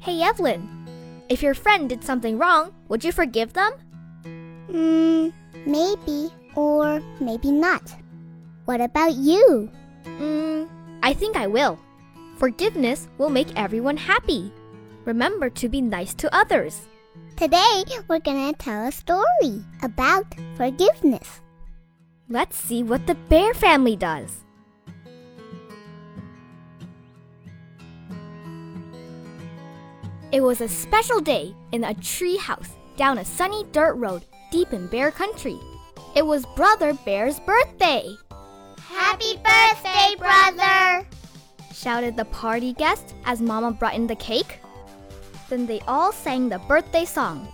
Hey, Evelyn, if your friend did something wrong, would you forgive them? Hmm, maybe or maybe not. What about you? Mm, I think I will. Forgiveness will make everyone happy. Remember to be nice to others. Today, we're gonna tell a story about forgiveness. Let's see what the bear family does. It was a special day in a tree house down a sunny dirt road deep in bear country. It was Brother Bear's birthday. Happy birthday, brother! shouted the party guests as Mama brought in the cake. Then they all sang the birthday song.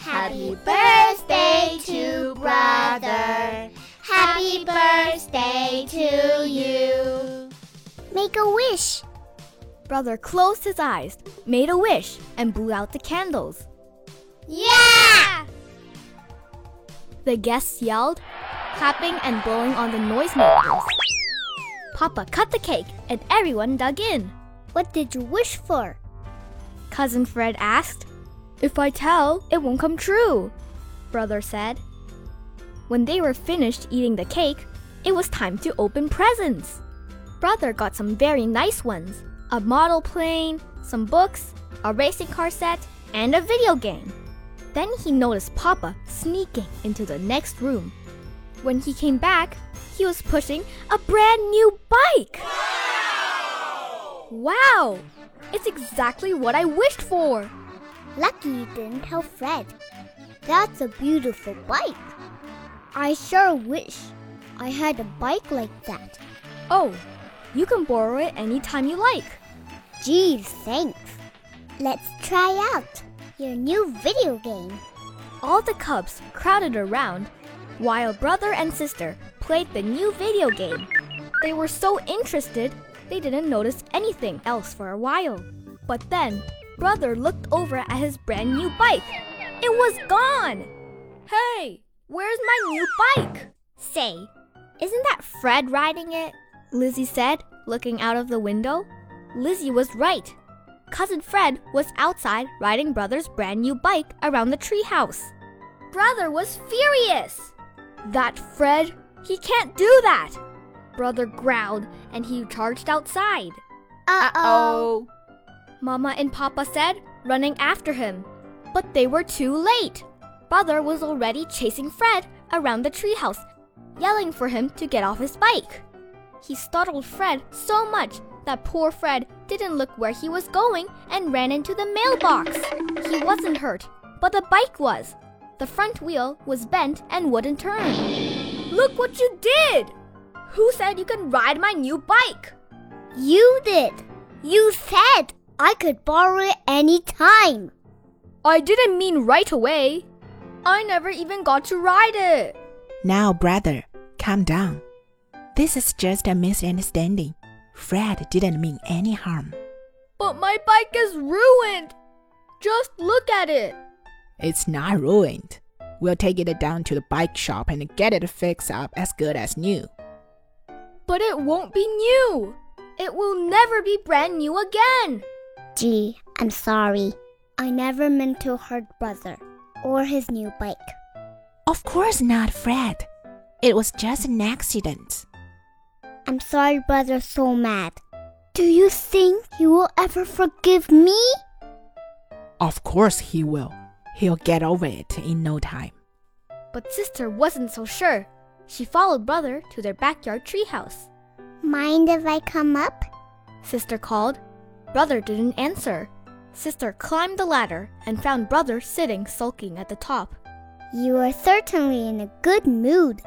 Happy birthday to brother. Happy birthday to you. Make a wish. Brother closed his eyes, made a wish, and blew out the candles. Yeah! The guests yelled, clapping and blowing on the noisemakers. Papa cut the cake and everyone dug in. What did you wish for? Cousin Fred asked. If I tell, it won't come true, Brother said. When they were finished eating the cake, it was time to open presents. Brother got some very nice ones a model plane, some books, a racing car set, and a video game. Then he noticed Papa sneaking into the next room. When he came back, he was pushing a brand new bike. Wow! wow! It's exactly what I wished for. Lucky you didn't tell Fred. That's a beautiful bike. I sure wish I had a bike like that. Oh, you can borrow it anytime you like. Geez, thanks. Let's try out your new video game. All the cubs crowded around while brother and sister played the new video game. They were so interested, they didn't notice anything else for a while. But then, brother looked over at his brand new bike. It was gone! Hey, where's my new bike? Say, isn't that Fred riding it? Lizzie said, looking out of the window. Lizzie was right. Cousin Fred was outside riding brother's brand new bike around the treehouse. Brother was furious. That Fred, he can't do that. Brother growled and he charged outside. Uh oh. Mama and Papa said, running after him. But they were too late. Brother was already chasing Fred around the treehouse, yelling for him to get off his bike. He startled Fred so much that poor Fred didn't look where he was going and ran into the mailbox. He wasn't hurt, but the bike was. The front wheel was bent and wouldn't turn. Look what you did! Who said you can ride my new bike? You did. You said I could borrow it any time. I didn't mean right away. I never even got to ride it. Now, brother, calm down. This is just a misunderstanding. Fred didn't mean any harm. But my bike is ruined. Just look at it. It's not ruined. We'll take it down to the bike shop and get it fixed up as good as new. But it won't be new. It will never be brand new again. Gee, I'm sorry. I never meant to hurt brother or his new bike. Of course not, Fred. It was just an accident. I'm sorry brother's so mad. Do you think he will ever forgive me? Of course he will. He'll get over it in no time. But sister wasn't so sure. She followed brother to their backyard treehouse. Mind if I come up? Sister called. Brother didn't answer. Sister climbed the ladder and found brother sitting sulking at the top. You are certainly in a good mood.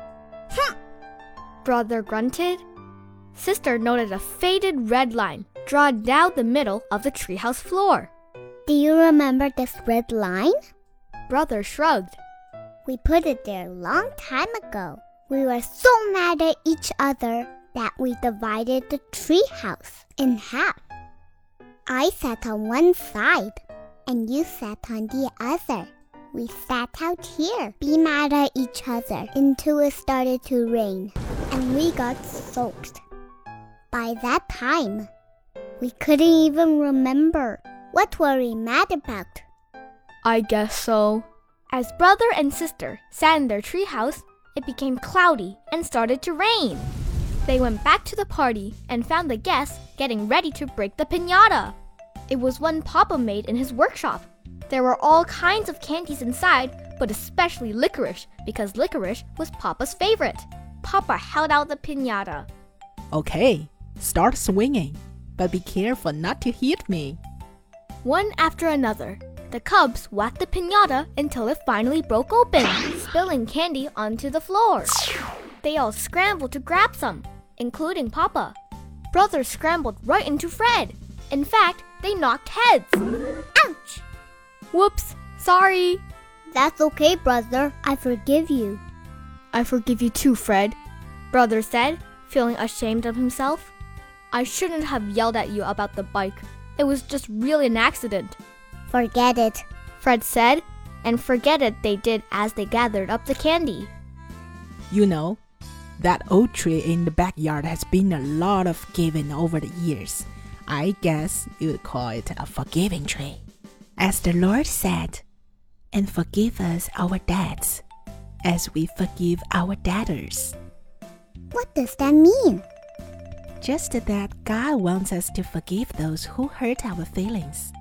Brother grunted. Sister noted a faded red line drawn down the middle of the treehouse floor. Do you remember this red line? Brother shrugged. We put it there a long time ago. We were so mad at each other that we divided the treehouse in half. I sat on one side and you sat on the other. We sat out here, be mad at each other until it started to rain and we got soaked. By that time, we couldn't even remember What were we mad about? I guess so. As brother and sister sat in their treehouse, it became cloudy and started to rain. They went back to the party and found the guests getting ready to break the pinata. It was one Papa made in his workshop. There were all kinds of candies inside, but especially licorice because licorice was Papa's favorite. Papa held out the pinata. Okay, start swinging, but be careful not to hit me. One after another, the cubs whacked the pinata until it finally broke open, spilling candy onto the floor. They all scrambled to grab some, including Papa. Brother scrambled right into Fred. In fact, they knocked heads. Ouch! Whoops, sorry. That's okay, brother. I forgive you. I forgive you too, Fred, Brother said, feeling ashamed of himself. I shouldn't have yelled at you about the bike. It was just really an accident. Forget it. Fred said, and forget it they did as they gathered up the candy. You know, that oak tree in the backyard has been a lot of giving over the years. I guess you would call it a forgiving tree. As the Lord said, and forgive us our debts, as we forgive our debtors. What does that mean? Just that God wants us to forgive those who hurt our feelings.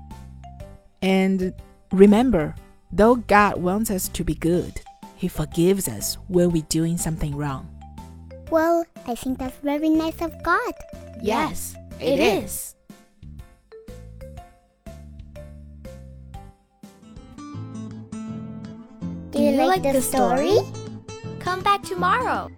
And remember, though God wants us to be good, He forgives us when we're doing something wrong. Well, I think that's very nice of God. Yes, it is. Do you, like, the story? Come back tomorrow.